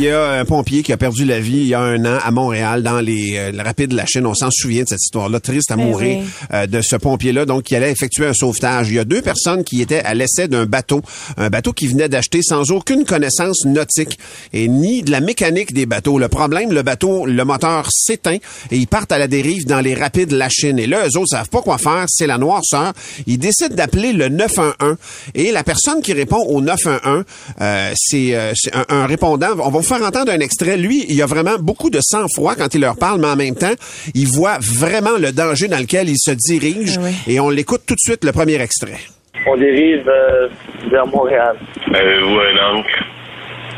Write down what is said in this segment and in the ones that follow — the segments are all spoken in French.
Il y a un pompier qui a perdu la vie il y a un an à Montréal dans les euh, le rapide de la Chine. On s'en souvient de cette histoire-là, triste à Ben mourir oui. euh, de ce pompier-là, donc qui allait effectuer un sauvetage. Il y a deux personnes qui étaient à l'essai d'un bateau, un bateau qui venait d'acheter sans aucune connaissance nautique et ni de la mécanique des bateaux. Le problème, le bateau, le moteur s'éteint et ils partent à la dérive dans les rapides de la Chine. Et là, eux autres savent pas quoi faire, c'est la noirceur. Ils décident d'appeler le 911 et la personne qui répond au 911, euh, c'est euh, c'est un, un répondant. On va vous faire entendre un extrait. Lui, il a vraiment beaucoup de sang-froid quand il leur parle, mais en même temps, il voit vraiment le danger dans lequel il se dirige. Ah oui. Et on l'écoute tout de suite, le premier extrait. On dérive euh, vers Montréal. Euh, ou un ancre.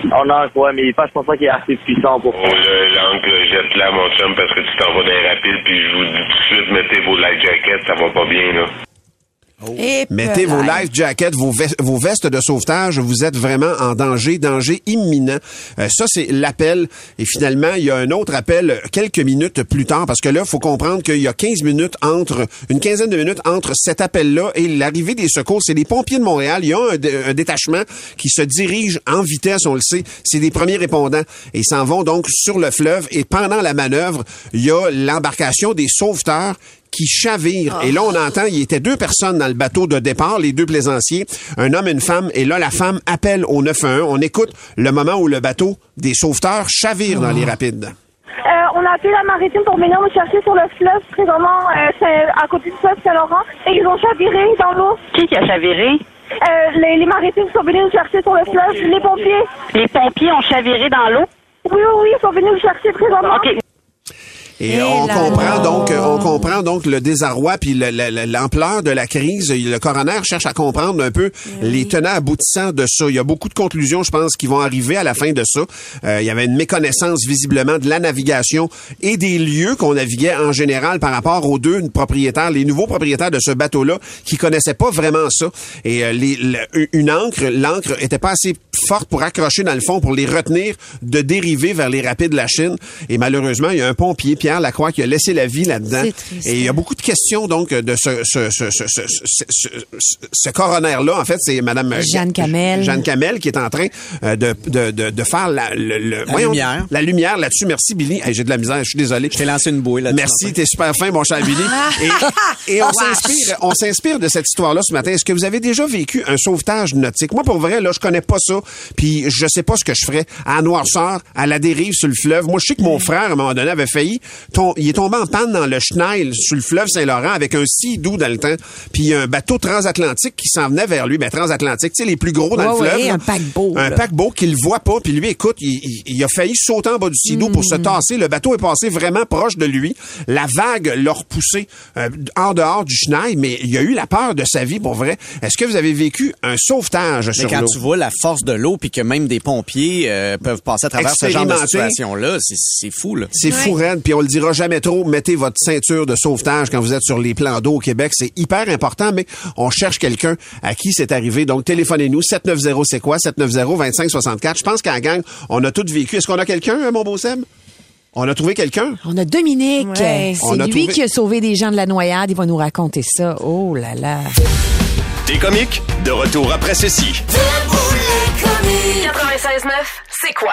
On a ouais, mais pas, je pense pas qu'il est assez puissant pour Oh, le- L'ancre, jette-la, mon chum, parce que tu t'en vas dans les rapides, puis je vous dis tout de suite, mettez vos light jackets, ça va pas bien, là. Et Mettez vos life jackets, vos, ves- vos vestes de sauvetage. Vous êtes vraiment en danger, danger imminent. Euh, ça, c'est l'appel. Et finalement, il y a un autre appel quelques minutes plus tard, parce que là, il faut comprendre qu'il y a 15 minutes entre, une quinzaine de minutes entre cet appel-là et l'arrivée des secours. C'est les pompiers de Montréal. Il y a un, dé- un détachement qui se dirige en vitesse, on le sait. C'est des premiers répondants. Et ils s'en vont donc sur le fleuve. Et pendant la manœuvre, il y a l'embarcation des sauveteurs qui chavire. Et là, on entend, il y était deux personnes dans le bateau de départ, les deux plaisanciers, un homme et une femme. Et là, la femme appelle au 911. On écoute le moment où le bateau des sauveteurs chavire dans les rapides. Euh, on a appelé la maritime pour venir nous chercher sur le fleuve, présentement, euh, c'est à côté du fleuve Saint-Laurent. Et ils ont chaviré dans l'eau. Qui qui a chaviré? Euh, les, les maritimes sont venus nous chercher sur le fleuve, les pompiers. Les pompiers ont chaviré dans l'eau? Oui, oui, oui, ils sont venus nous chercher présentement. OK. Et on comprend donc, on comprend donc le désarroi puis le- le- le- l'ampleur de la crise. Le coroner cherche à comprendre un peu les tenants aboutissants de ça. Il y a beaucoup de conclusions, je pense, qui vont arriver à la fin de ça. Euh, il y avait une méconnaissance visiblement de la navigation et des lieux qu'on naviguait en général par rapport aux deux propriétaires, les nouveaux propriétaires de ce bateau-là, qui connaissaient pas vraiment ça. Et euh, les- le- une ancre, l'encre était pas assez forte pour accrocher dans le fond, pour les retenir de dériver vers les rapides de la Chine. Et malheureusement, il y a un pompier, Pierre Lacroix, qui a laissé la vie là-dedans. C'est triste, Et il y a beaucoup de questions donc de ce ce ce ce ce, ce, ce- ce- ce coroner-là. En fait, c'est Madame euh, Jeanne Camel. Jeanne Camel qui est en train euh, de, de, de, de faire la, le, le- voyons, lumière. La lumière là-dessus. Merci Billy. Hey, J'ai de la misère. Je suis désolé. Je t'ai lancé une bouée là-dessus. Merci, t'es super fin, mon cher Billy. Et, et on s'inspire, on s'inspire de cette histoire-là ce matin. Est-ce que vous avez déjà vécu un sauvetage nautique? Moi, pour vrai, là, je connais pas ça. Puis je sais pas ce que je ferais à la noirceur, à la dérive sur le fleuve. Moi, je sais que mon frère, à un moment donné, avait failli. Tom- il est tombé en panne dans le Schneil, sur le fleuve Saint-Laurent, avec un si doux dans le temps. Puis il y a un bateau transatlantique qui s'en venait vers lui. Ben, transatlantique, tu sais, les plus gros dans Ouais, le fleuve. ouais, là. un paquebot, Un là. paquebot qu'il voit pas. Puis lui, écoute, il, il- il a failli sauter en bas du sidou pour Mm. se tasser. Le bateau est passé vraiment proche de lui. La vague l'a repoussé euh, en dehors du chenal, mais il a eu la peur de sa vie pour vrai. Est-ce que vous avez vécu un sauvetage Mais sur quand l'eau? tu vois la force de l'eau puis que même des pompiers euh, peuvent passer à travers ce genre de situation-là, c'est- fou, là. C'est fou raide, puis on le dira jamais trop, mettez votre ceinture de sauvetage quand vous êtes sur les plans d'eau au Québec. C'est hyper important, mais on cherche quelqu'un à qui c'est arrivé. Donc, téléphonez-nous, 790 c'est quoi? 790-2564. Je pense qu'à la gang, on a tous vécu. Est-ce qu'on a quelqu'un, euh, mon beau Seb? On a trouvé quelqu'un? On a Dominique. Ouais. A C'est lui trouvé- qui a sauvé des gens de la noyade. Il va nous raconter ça. Oh là là. T'es comiques, de retour après ceci. Debout les comiques. 96.9, c'est quoi?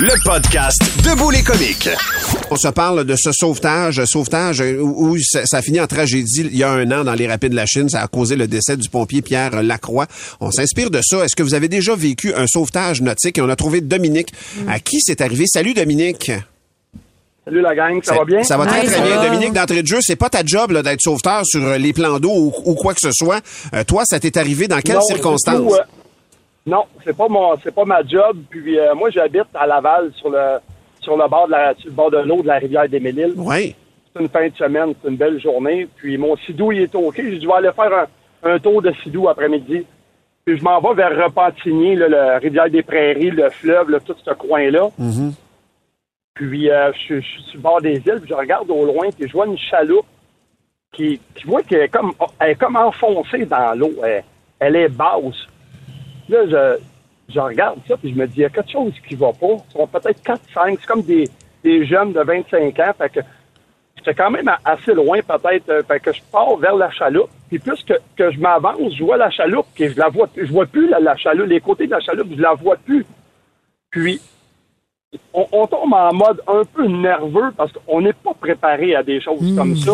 Le podcast de les comiques. On se parle de ce sauvetage, sauvetage où, où ça, ça a fini en tragédie il y a un an dans les rapides de la Chine. Ça a causé le décès du pompier Pierre Lacroix. On s'inspire de ça. Est-ce que vous avez déjà vécu un sauvetage nautique? Et on a trouvé Dominique. À qui c'est arrivé? Salut Dominique. Salut la gang, ça, va bien? Ça va très très bien. Dominique, d'entrée de jeu, c'est pas ta job d'être sauveteur sur euh, les plans d'eau ou, ou quoi que ce soit. Euh, toi, ça t'est arrivé dans quelles Non, circonstances? Non, c'est pas mon, c'est pas ma job. Puis euh, moi, j'habite à Laval, sur le, sur le bord de la, sur le bord de l'eau de la rivière des Méliles. Oui. C'est une fin de semaine, c'est une belle journée. Puis mon sidou, il est OK. J'ai vais aller faire un, un tour de sidou après-midi. Puis je m'en vais vers Repentigny, là, la rivière des Prairies, le fleuve, là, tout ce coin-là. Puis euh, je, suis- je suis sur le bord des îles, puis je regarde au loin, puis je vois une chaloupe qui, qui voit qu'elle est comme, elle est comme enfoncée dans l'eau. Elle, elle est basse. Là, je, je regarde ça, puis je me dis, il y a quelque chose qui va pas. Ils sont peut-être 4-5, c'est comme des, des jeunes de 25 ans. Fait que j'étais quand même assez loin, peut-être. euh, Fait que je pars vers la chaloupe. Puis plus que, que je m'avance, je vois la chaloupe, puis je la vois, je vois plus la, la chaloupe. Les côtés de la chaloupe, je la vois plus. Puis on, on tombe en mode un peu nerveux parce qu'on n'est pas préparé à des choses comme ça.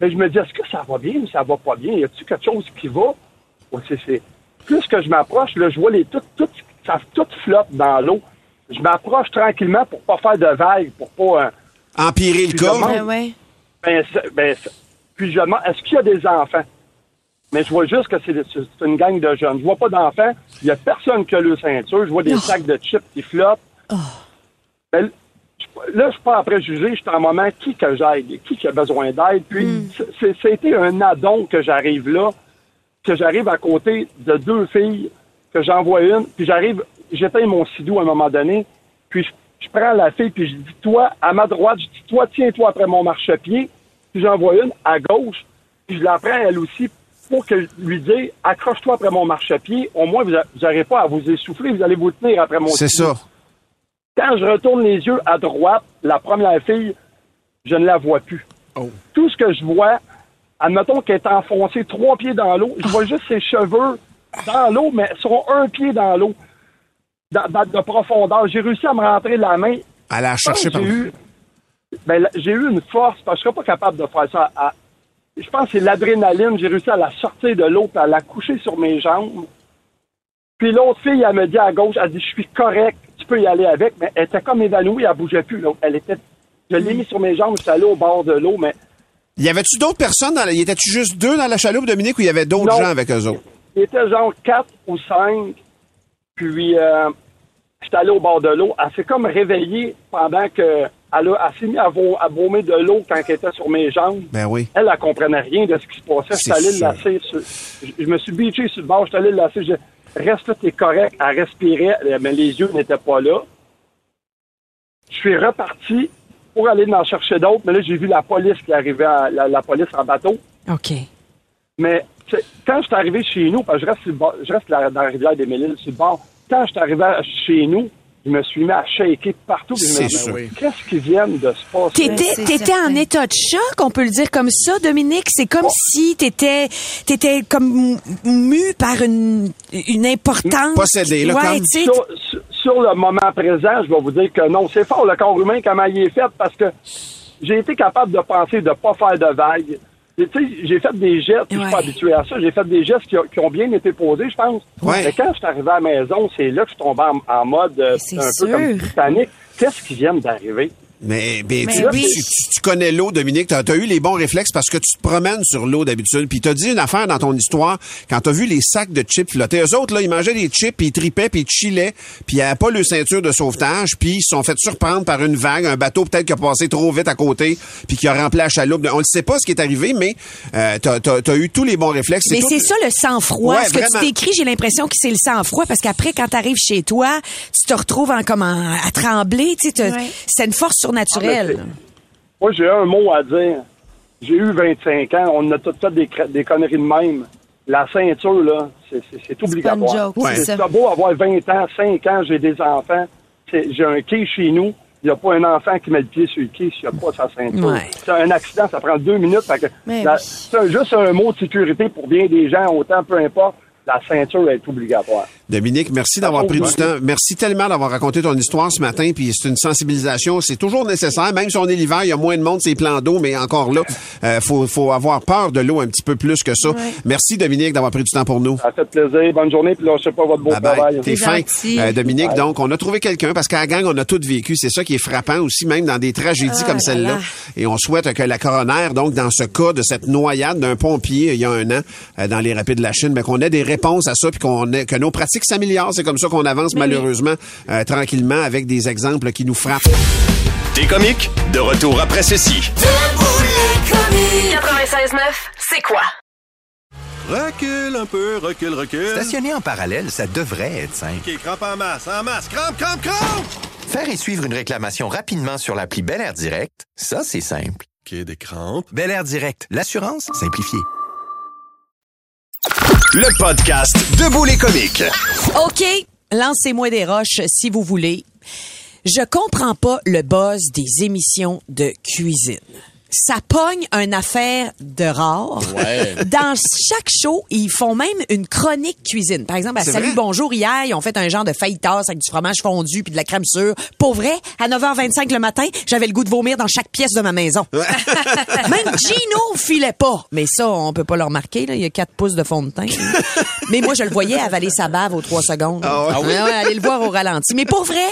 Mais je me dis, est-ce que ça va bien ou ça va pas bien? Y a-t-il quelque chose qui va? Ou c'est, c'est- Plus que je m'approche, là, je vois les tout, tout, ça tout flotte dans l'eau. Je m'approche tranquillement pour pas faire de vagues, pour pas... euh, Empirer le cas. Ouais, ben, ben, c'est- puis je demande, est-ce qu'il y a des enfants? Mais je vois juste que c'est c'est une gang de jeunes. Je vois pas d'enfants. Il y a personne qui a le ceinture. Je vois des sacs de chips qui flottent. Ben, je- là, je suis pas après juger. Je suis en moment qui que j'aide, qui qui a besoin d'aide. Puis, c'est- c'est- c'était un addon que j'arrive là, que j'arrive à côté de deux filles, que j'envoie une, puis j'arrive, j'éteins mon sidou à un moment donné, puis je, je prends la fille, puis je dis, toi, à ma droite, je dis, toi, tiens-toi après mon marchepied, puis j'envoie une à gauche, puis je la prends elle aussi pour que je lui dise, accroche-toi après mon marchepied, au moins vous n'aurez pas à vous essouffler, vous allez vous tenir après mon C'est ça. Quand je retourne les yeux à droite, la première fille, je ne la vois plus. Tout ce que je vois, admettons qu'elle est enfoncée trois pieds dans l'eau, je vois juste ses cheveux dans l'eau, mais sont un pied dans l'eau, de profondeur. J'ai réussi à me rentrer la main. À la chercher J'ai par eu, ben, j'ai eu une force, parce que je serais pas capable de faire ça. à- je pense que c'est l'adrénaline. J'ai réussi à la sortir de l'eau, puis à la coucher sur mes jambes. Puis l'autre fille, elle me dit à gauche, elle dit, je suis correct, tu peux y aller avec, mais elle était comme évanouie, elle bougeait plus. là. Elle était, je l'ai mis sur mes jambes, je suis allé au bord de l'eau, mais Y avait-tu d'autres personnes? Dans la... Y était-tu juste deux dans la chaloupe, Dominique, ou il y avait d'autres gens avec eux autres? il était genre quatre ou cinq. Puis, euh, j'étais allé au bord de l'eau. Elle s'est comme réveillée pendant que, elle, a, elle s'est mise à, vomir de l'eau quand elle était sur mes jambes. Ben oui. Elle, elle comprenait rien de ce qui se passait. J'étais allé le lasser. sur- je, me suis beaché sur le bord. J'étais allé le lasser. Je reste là, t'es correct. Elle respirait, mais les yeux n'étaient pas là. Je suis reparti pour aller en chercher d'autres. Mais là, j'ai vu la police qui arrivait, à- la, la police en bateau. OK. Mais tu sais, quand je suis arrivé chez nous, parce que je reste, sur le bord- je reste la- dans la rivière des Méliles, sur le bord, quand je suis arrivé à- chez nous, je me suis mis à shaker partout. Qu'est-ce qui vient de se passer? T'étais, t'étais en état de choc, on peut le dire comme ça, Dominique? C'est comme si t'étais, t'étais comme mu par une, une importance. Possédé, là, ouais, comme- sur, sur- sur le moment présent, je vais vous dire que non. C'est fort le corps humain, comment il est fait, parce que j'ai été capable de penser de ne pas faire de vagues. Et Tu sais, j'ai fait des gestes, puis je suis pas Ouais. habitué à ça. J'ai fait des gestes qui, ont- qui ont bien été posés, je pense. Ouais. Mais quand je suis arrivé à la maison, c'est là que je suis tombé en, en mode euh, C'est un sûr. peu comme Titanic. Qu'est-ce qui vient d'arriver? Mais, ben, Mais tu, oui. tu- tu- tu connais l'eau, Dominique. Tu as, eu les bons réflexes parce que tu te promènes sur l'eau d'habitude. Puis tu as dit une affaire dans ton histoire quand tu as vu les sacs de chips flotter. Eux autres, là, ils mangeaient des chips, puis ils tripaient, puis ils chillaient, puis ils n'avaient pas le ceinture de sauvetage, puis ils se sont fait surprendre par une vague, un bateau peut-être qui a passé trop vite à côté, puis qui a rempli la chaloupe. On ne sait pas ce qui est arrivé, mais euh, tu as, eu tous les bons réflexes. Mais tout- c'est ça le sang-froid. Ouais, Ce que vraiment. tu décris, j'ai l'impression que c'est le sang-froid parce qu'après, quand tu arrives chez toi, tu te retrouves en, comme en- à trembler. Ouais. C'est une force surnaturelle. Ah, Moi, j'ai un mot à dire. J'ai eu 25 ans. On a tout fait des, des conneries de même. La ceinture, là, c'est- obligatoire. joke, c'est beau avoir 20 ans, 5 ans, j'ai des enfants. J'ai un quai chez nous. Il n'y a pas un enfant qui met le pied sur le quai s'il n'y a pas sa ceinture. Ouais. C'est un accident, ça prend deux minutes. fait que Mais la- oui. C'est juste un mot de sécurité pour bien des gens, autant peu importe. La ceinture est obligatoire. Dominique, merci d'avoir pris du temps. Merci tellement d'avoir raconté ton histoire ce matin. Puis c'est une sensibilisation, c'est toujours nécessaire. Même si on est l'hiver, il y a moins de monde, ces plans d'eau, mais encore là, euh, faut, faut avoir peur de l'eau un petit peu plus que ça. Merci Dominique d'avoir pris du temps pour nous. Ça fait plaisir. Bonne journée, puis lâchez pas votre beau Bye bye. travail. T'es fin. Euh, Dominique, donc, on a trouvé quelqu'un parce qu'à la gang, on a tout vécu. C'est ça qui est frappant aussi, même dans des tragédies Ah comme là celle-là. là. Et on souhaite que la coroner, donc, dans ce cas de cette noyade d'un pompier il y a un an euh, dans les rapides de la Chine, mais qu'on ait des réponses à ça puis qu'on que nos pratiques s'améliorent. C'est comme ça qu'on avance malheureusement euh, tranquillement avec des exemples qui nous frappent. T'es comique? De retour après ceci. 96.9, c'est quoi? Recule un peu, recule, recule. Stationner en parallèle, ça devrait être simple. OK, crampe en masse, en masse, crampe, crampe, crampe! Faire et suivre une réclamation rapidement sur l'appli Bel Air Direct, ça, c'est simple. OK, des crampes. Bel Air Direct, l'assurance simplifiée. Le podcast Debout les comiques. OK, lancez-moi des roches si vous voulez. Je comprends pas le buzz des émissions de cuisine. Ça pogne une affaire de rare. Ouais. Dans chaque show, ils font même une chronique cuisine. Par exemple, à Salut vrai? Bonjour hier, ils ont fait un genre de fajitas avec du fromage fondu puis de la crème sûre. Pour vrai, à 9h25 le matin, j'avais le goût de vomir dans chaque pièce de ma maison. même Gino filait pas. Mais ça, on peut pas le remarquer. Là. Il y a 4 pouces de fond de teint. Mais moi, je le voyais avaler sa bave aux 3 secondes. Ah ouais? Ouais, ouais, allez le voir au ralenti. Mais pour vrai,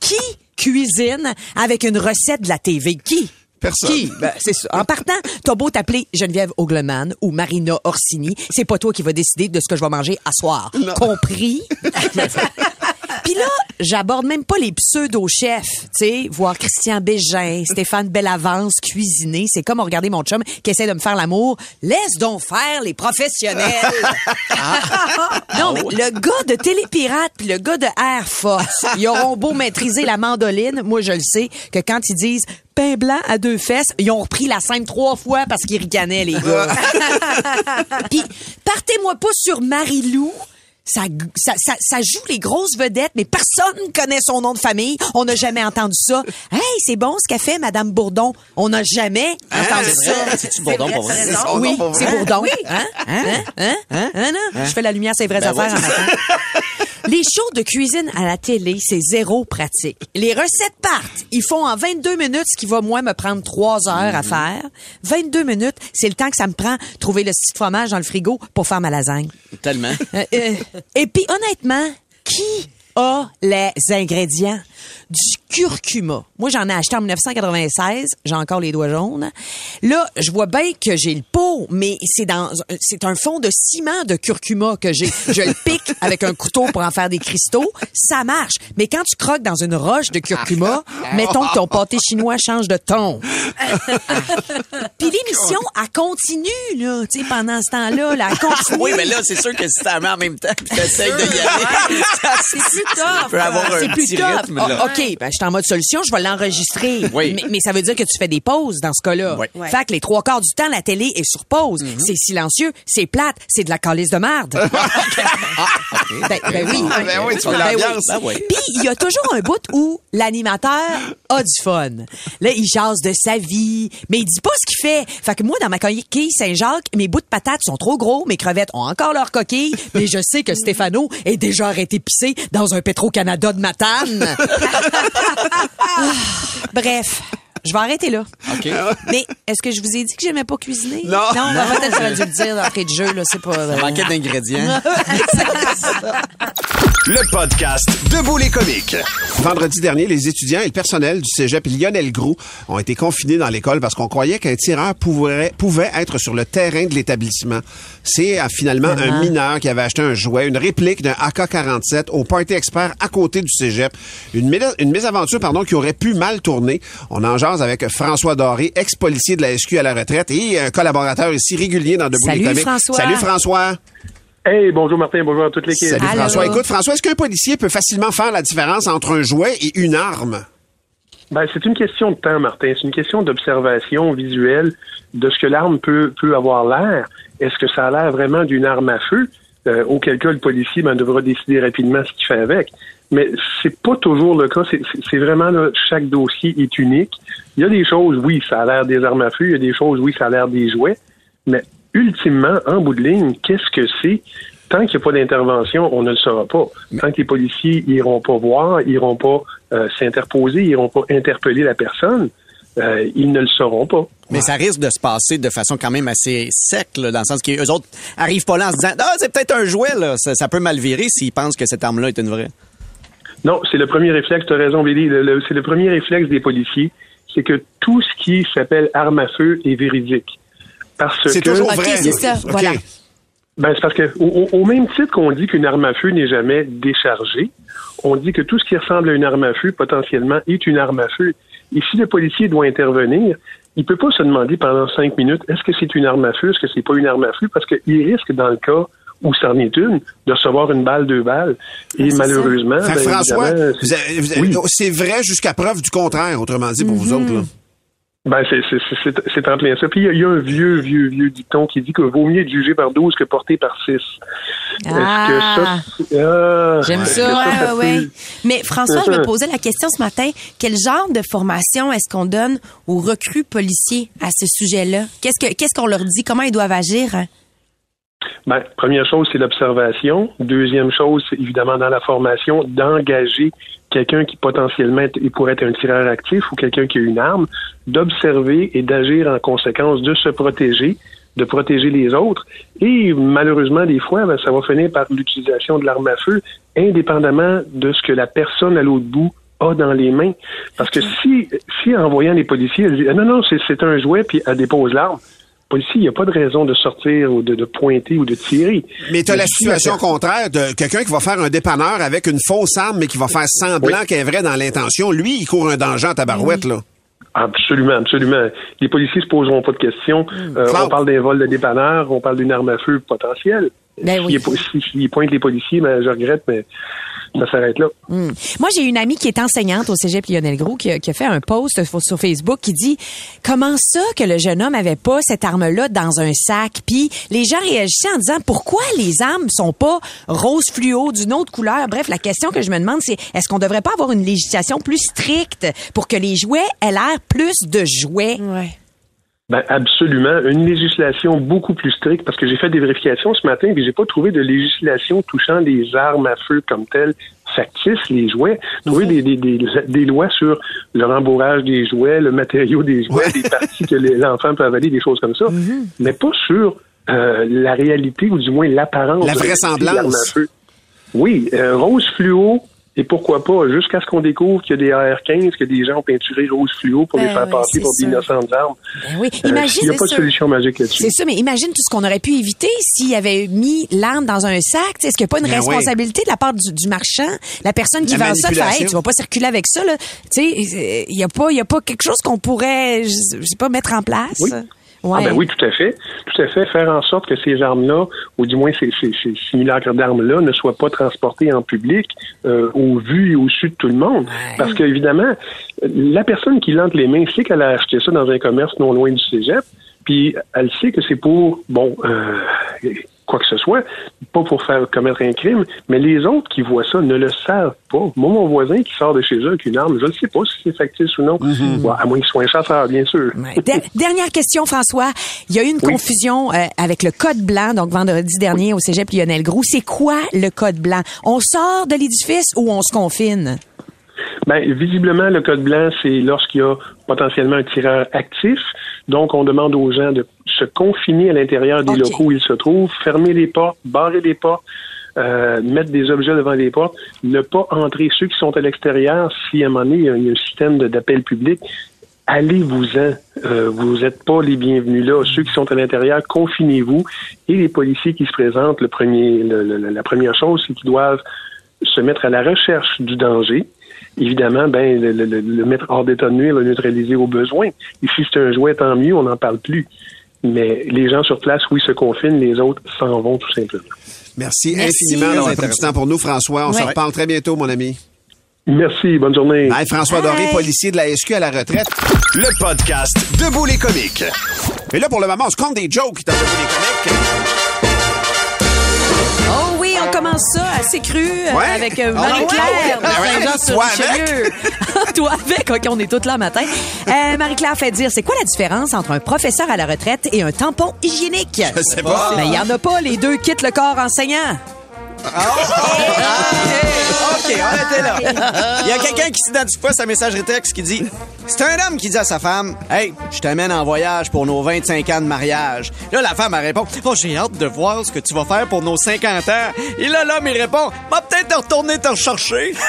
qui cuisine avec une recette de la TV? Qui? Personne. Qui? Ben, c'est ça. En partant, t'as beau t'appeler Geneviève Ogleman ou Marina Orsini, c'est pas toi qui vas décider de ce que je vais manger à soir. Compris? Puis là, j'aborde même pas les pseudo-chefs, tu sais, voir Christian Bégin, Stéphane Bellavance cuisiner. C'est comme regarder mon chum qui essaie de me faire l'amour. Laisse donc faire les professionnels. non, mais le gars de Télépirate puis le gars de Air Force, ils auront beau maîtriser la mandoline. Moi, je le sais que quand ils disent pain blanc à deux fesses, ils ont repris la scène trois fois parce qu'ils ricanaient, les gars. Puis, partez-moi pas sur Marie-Lou. Ça, ça, ça, ça joue les grosses vedettes, mais personne connaît son nom de famille. On n'a jamais entendu ça. Hey, c'est bon ce qu'a fait Madame Bourdon. On n'a jamais entendu c'est vrai? ça. C'est-tu Bourdon pour vrai? C'est C'est Oui, c'est Bourdon. Oui. Hein? Hein? Hein? Hein? Hein? non? Je fais la lumière, c'est vraies Ben affaires oui. en matin. Les shows de cuisine à la télé, c'est zéro pratique. Les recettes partent. Ils font en 22 minutes ce qui va, moi, me prendre 3 heures à faire. 22 minutes, c'est le temps que ça me prend trouver le petit fromage dans le frigo pour faire ma lasagne. Tellement. Euh, euh, et puis, honnêtement, qui a les ingrédients? Du curcuma. Moi, j'en ai acheté en 1996. J'ai encore les doigts jaunes. Là, je vois bien que j'ai le pot, mais c'est dans, c'est un fond de ciment de curcuma que j'ai. Je le pique avec un couteau pour en faire des cristaux. Ça marche. Mais quand tu croques dans une roche de curcuma, mettons que ton pâté chinois change de ton. Puis l'émission, elle continue, là, tu sais, pendant ce temps-là, là, elle continue. Oui, mais là, c'est sûr que si la mets en même temps puis t'essayes de y aller, ça, c'est plus tough. peut avoir un C'est plus petit tough. rythme, Ah. OK, ben, je suis en mode solution, je vais l'enregistrer. Oui. Mais, mais ça veut dire que tu fais des pauses dans ce cas-là. Oui. Fait que les trois quarts du temps, la télé est sur pause. C'est silencieux, c'est plate, c'est de la calice de merde. ben, ben oui. Ah, ben oui, tu veux Ben l'ambiance. oui. Ben oui. Puis il y a toujours un bout où l'animateur a du fun. Là, il jase de sa vie, mais il dit pas ce qu'il fait. Fait que moi, dans ma coquille Saint-Jacques, mes bouts de patates sont trop gros, mes crevettes ont encore leur coquille, mais je sais que Stéphano est déjà arrêté pisser dans un Petro-Canada de Matane. Bref. Je vais arrêter là. OK. Mais est-ce que je vous ai dit que j'aimais pas cuisiner? Non. Non, ben, peut-être que j'aurais dû le dire d'entrée de jeu, là. C'est pas. euh, Ça manquait d'ingrédients. Le podcast Debout les comiques. Vendredi dernier, les étudiants et le personnel du cégep Lionel Groux ont été confinés dans l'école parce qu'on croyait qu'un tireur pouvait, pouvait être sur le terrain de l'établissement. C'est euh, finalement un mineur qui avait acheté un jouet, une réplique d'un AK-47 au Party Expert à côté du cégep. Une, une mésaventure pardon, qui aurait pu mal tourner. On en jase avec François Doré, ex-policier de la SQ à la retraite et un collaborateur ici régulier dans Debout Salut, les comiques. François. Salut François. Hey, bonjour Martin, bonjour à toute l'équipe. Salut Allô. François. Écoute François, est-ce qu'un policier peut facilement faire la différence entre un jouet et une arme? Ben, c'est une question de temps, Martin. C'est une question d'observation visuelle de ce que l'arme peut, peut avoir l'air. Est-ce que ça a l'air vraiment d'une arme à feu? Euh, auquel cas, le policier ben, devra décider rapidement ce qu'il fait avec. Mais c'est pas toujours le cas. C'est- vraiment là, chaque dossier est unique. Il y a des choses, oui, ça a l'air des armes à feu. Il y a des choses, oui, ça a l'air des jouets. Mais ultimement, en bout de ligne, qu'est-ce que c'est? Tant qu'il n'y a pas d'intervention, on ne le saura pas. Tant que les policiers iront pas voir, iront pas euh, s'interposer, iront pas interpeller la personne, euh, ils ne le sauront pas. Mais ça risque de se passer de façon quand même assez sec, là, dans le sens qu'eux autres arrivent pas là en se disant Ah, c'est peut-être un jouet, là. Ça, ça peut mal virer s'ils pensent que cette arme-là est une vraie. Non, c'est le premier réflexe, tu as raison, Billy. C'est le premier réflexe des policiers, c'est que tout ce qui s'appelle arme à feu est véridique. Parce C'est que... toujours vrai. c'est ça, voilà. Ben, c'est parce que au même titre qu'on dit qu'une arme à feu n'est jamais déchargée, on dit que tout ce qui ressemble à une arme à feu potentiellement est une arme à feu. Et si le policier doit intervenir, il peut pas se demander pendant cinq minutes est-ce que c'est une arme à feu, est-ce que c'est pas une arme à feu, parce qu'il risque dans le cas où c'en est une de recevoir une balle, deux balles. Et malheureusement, ben, François, oui. c'est vrai jusqu'à preuve du contraire, autrement dit, pour vous autres. Là. Ben, c'est, c'est, c'est, c'est- c'est en plein ça. Puis il y y, a un vieux, vieux, vieux dicton qui dit que vaut mieux être jugé par 12 que porté par 6. Ah. Est-ce que ça... ah, J'aime est-ce ça. Ouais, ça ouais, peut- ouais. Mais François, je me posais la question ce matin. Quel genre de formation est-ce qu'on donne aux recrues policiers à ce sujet-là? Qu'est-ce que qu'est-ce qu'on leur dit? Comment ils doivent agir? hein? Ben, première chose, c'est l'observation. Deuxième chose, c'est évidemment dans la formation, d'engager quelqu'un qui potentiellement il pourrait être un tireur actif ou quelqu'un qui a une arme, d'observer et d'agir en conséquence, de se protéger, de protéger les autres. Et malheureusement, des fois, ben, ça va finir par l'utilisation de l'arme à feu, indépendamment de ce que la personne à l'autre bout a dans les mains. Parce que si, si en voyant les policiers, elle dit, Ah, non, non, c'est un jouet, puis elle dépose l'arme, policier, il n'y a pas de raison de sortir ou de, de pointer ou de tirer. Mais tu as la si situation personne- contraire de quelqu'un qui va faire un dépanneur avec une fausse arme, mais qui va faire semblant qu'elle est vraie dans l'intention. Lui, il court un danger en tabarouette, là. Absolument, absolument. Les policiers se poseront pas de questions. Euh, on parle d'un vol de dépanneur, on parle d'une arme à feu potentielle. Ben oui. S'il est po- si- s'il pointe les policiers, ben, je regrette, mais ça s'arrête là. Hmm. Moi, j'ai une amie qui est enseignante au Cégep Lionel Gros qui a, qui a fait un post sur, sur Facebook qui dit comment ça que le jeune homme avait pas cette arme-là dans un sac. Puis les gens réagissaient en disant pourquoi les armes sont pas rose fluo d'une autre couleur. Bref, la question que je me demande c'est est-ce qu'on devrait pas avoir une législation plus stricte pour que les jouets aient l'air plus de jouets? Ben, absolument. Une législation beaucoup plus stricte, parce que j'ai fait des vérifications ce matin, et j'ai pas trouvé de législation touchant les armes à feu comme telles, factices, les jouets. Trouvé des, des, des, des lois sur le rembourrage des jouets, le matériau des jouets, des parties que les enfants peuvent avaler, des choses comme ça. Mais pas sur euh, la réalité, ou du moins l'apparence. La de vraisemblance. l'arme à feu. Oui, euh, rose fluo, et pourquoi pas, jusqu'à ce qu'on découvre qu'il y a des AR-15, que des gens ont peinturé rose fluo pour les Ben faire oui, passer pour sûr. d'innocentes armes. Ben oui, Euh, imagine. Il n'y a c'est pas de solution magique là-dessus. C'est ça, mais imagine tout ce qu'on aurait pu éviter s'il avait mis l'arme dans un sac. Tu sais, Est-ce qu'il n'y a pas une Ben oui. responsabilité de la part du, du marchand, la personne qui La vend ça, de faire, hey, tu vas pas circuler avec ça, là. Tu sais, il n'y a pas, il a pas quelque chose qu'on pourrait, je, je sais pas, mettre en place. Oui. Ouais. Ah ben oui, tout à fait. Tout à fait. Faire en sorte que ces armes-là, ou du moins ces, ces, ces simulacres d'armes-là, ne soient pas transportées en public, euh, au vu et au su de tout le monde. Parce qu'évidemment, la personne qui l'entre les mains sait qu'elle a acheté ça dans un commerce non loin du cégep, puis elle sait que c'est pour, bon, euh, quoi que ce soit, pas pour faire commettre un crime, mais les autres qui voient ça ne le savent pas. Moi, mon voisin qui sort de chez eux avec une arme, je ne sais pas si c'est factice ou non, Bon, à moins qu'il soit un chasseur, bien sûr. Der- dernière question, François. Il y a eu une Oui. confusion euh, avec le code blanc, donc vendredi dernier au Cégep Lionel Groux. C'est quoi le code blanc? On sort de l'édifice ou on se confine? Ben, visiblement, le code blanc, c'est lorsqu'il y a potentiellement un tireur actif. Donc, on demande aux gens de se confiner à l'intérieur des locaux où ils se trouvent, fermer les portes, barrer les portes, euh, mettre des objets devant les portes, ne pas entrer ceux qui sont à l'extérieur. Si à un moment donné, il y a un, système d'appel public, allez-vous-en. Euh, vous n'êtes pas les bienvenus là. Ceux qui sont à l'intérieur, confinez-vous. Et les policiers qui se présentent, le premier, le- le- la première chose, c'est qu'ils doivent se mettre à la recherche du danger. Évidemment, ben, le, le- le- le mettre hors d'état de nuire, le neutraliser au besoin. Et si c'est un jouet, tant mieux, on n'en parle plus. Mais les gens sur place, oui, se confinent, les autres s'en vont tout simplement. Merci, Merci. infiniment d'avoir Très pris du temps pour nous, François. On se Ouais. reparle très bientôt, mon ami. Merci, bonne journée. Bye, François Doré, Bye. policier de la SQ à la retraite. Le podcast Debout les comiques. Et là, pour le moment, on se compte des jokes dans le des comiques. On commence ça assez cru euh, Ouais. avec euh, Ah, Marie-Claire? Ouais. de Ouais. Saint-Jean-sur-Richelieu. Toi avec, OK, on est toutes là matin. Euh, Marie-Claire fait dire, c'est quoi la différence entre un professeur à la retraite et un tampon hygiénique? Je sais pas. Ben, il y en a pas, les deux quittent le corps enseignant. OK, arrêtez là. Il y a quelqu'un qui s'identifie à sa messagerie texte qui dit C'est un homme qui dit à sa femme Hey, je t'amène en voyage pour nos 25 ans de mariage. Là, la femme, répond Oh, j'ai hâte de voir ce que tu vas faire pour nos 50 ans. Et là, l'homme, il répond Va peut-être te retourner te rechercher.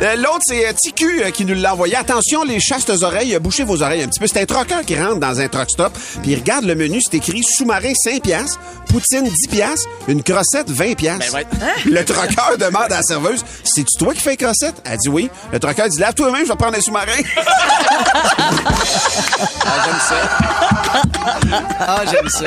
Euh, L'autre, c'est euh, TQ euh, qui nous l'a envoyé. Attention, les chastes oreilles, bouchez vos oreilles un petit peu. C'est un troqueur qui rentre dans un truck stop, puis il regarde le menu, c'est écrit sous-marin 5 piastres, poutine 10 une crossette 20 piastres. Ben ouais. Le troqueur demande à la serveuse, c'est-tu toi qui fais les crossettes? Elle dit oui. Le troqueur dit, lave toi-même, je vais prendre un sous-marin. Ah, j'aime ça. Ah, j'aime ça.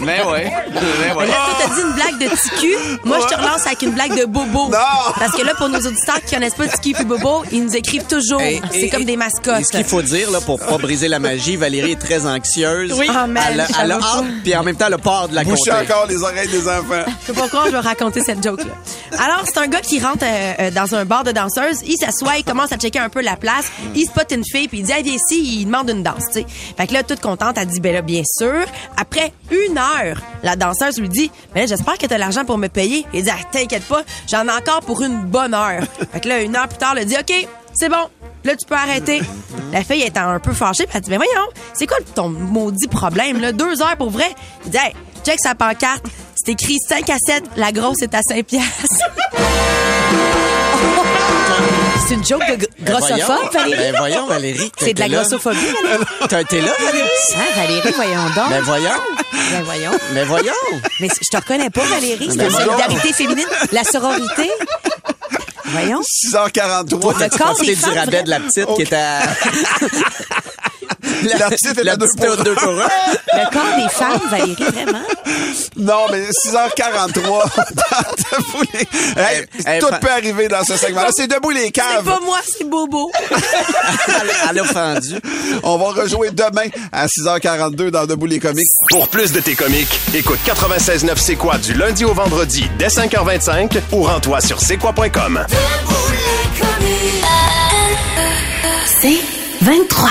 Mais ouais. Mais ouais. Là, toi, t'as dit une blague de Ticu. Moi, je te relance avec une blague de Bobo. Non! Parce que là, pour nos auditeurs qui connaissent pas Ticu et Bobo, ils nous écrivent toujours. Et- C'est comme des Et mascottes. ce qu'il faut dire, là, pour pas briser la magie, Valérie est très anxieuse. Oui. Ah, man, elle, a- elle a hâte, puis en même temps, le peur de la Bouchez compter. encore les oreilles des enfants. Je sais pas pourquoi je vais raconter cette joke-là. Alors, c'est un gars qui rentre euh, euh, dans un bar de danseuses. Il s'assoit, il commence à checker un peu la place. Il spot une fille, puis il dit, viens ici, il demande une danse, tu sais. Fait que là, toute contente, elle dit, ben là, bien sûr. Après une heure, la danseuse lui dit, ben là, j'espère que t'as l'argent pour me payer. Il dit, ah, t'inquiète pas, j'en ai encore pour une bonne heure. Fait que là, une heure plus tard, elle dit, OK, c'est bon. Là, tu peux arrêter. La fille étant un peu fâchée, puis elle dit, ben voyons, c'est quoi ton maudit problème, là? Deux heures pour vrai? Il dit, hey, check sa pancarte. C'est écrit 5 à 7, la grosse est à 5 piastres. C'est une joke de Ben grossophobe, Valérie? Ben voyons, Valérie. C'est de la grossophobie, Valérie? T'as été là, Valérie? Ah, Valérie, voyons donc. Ben voyons. Ben voyons. Ben voyons. Mais je te reconnais pas, Valérie. C'est Ben la voyons. solidarité féminine, la sororité. Voyons. 6h43. Le corps des du rabais de la petite qui est à... La petite est la à deux pour deux pour un. Le corps des femmes, Valérie, vraiment? Non, mais 6h43. Debout les- Hey, Hey, tout peut arriver dans ce segment-là. C'est debout les C'est caves. pas moi, c'est Bobo. Elle, elle a offendu. On va rejouer demain à 6h42 dans Debout les comiques. Pour plus de tes comiques, écoute 96.9 C'est quoi du lundi au vendredi dès 5h25 ou rends-toi sur c'est quoi.com. C'est 23.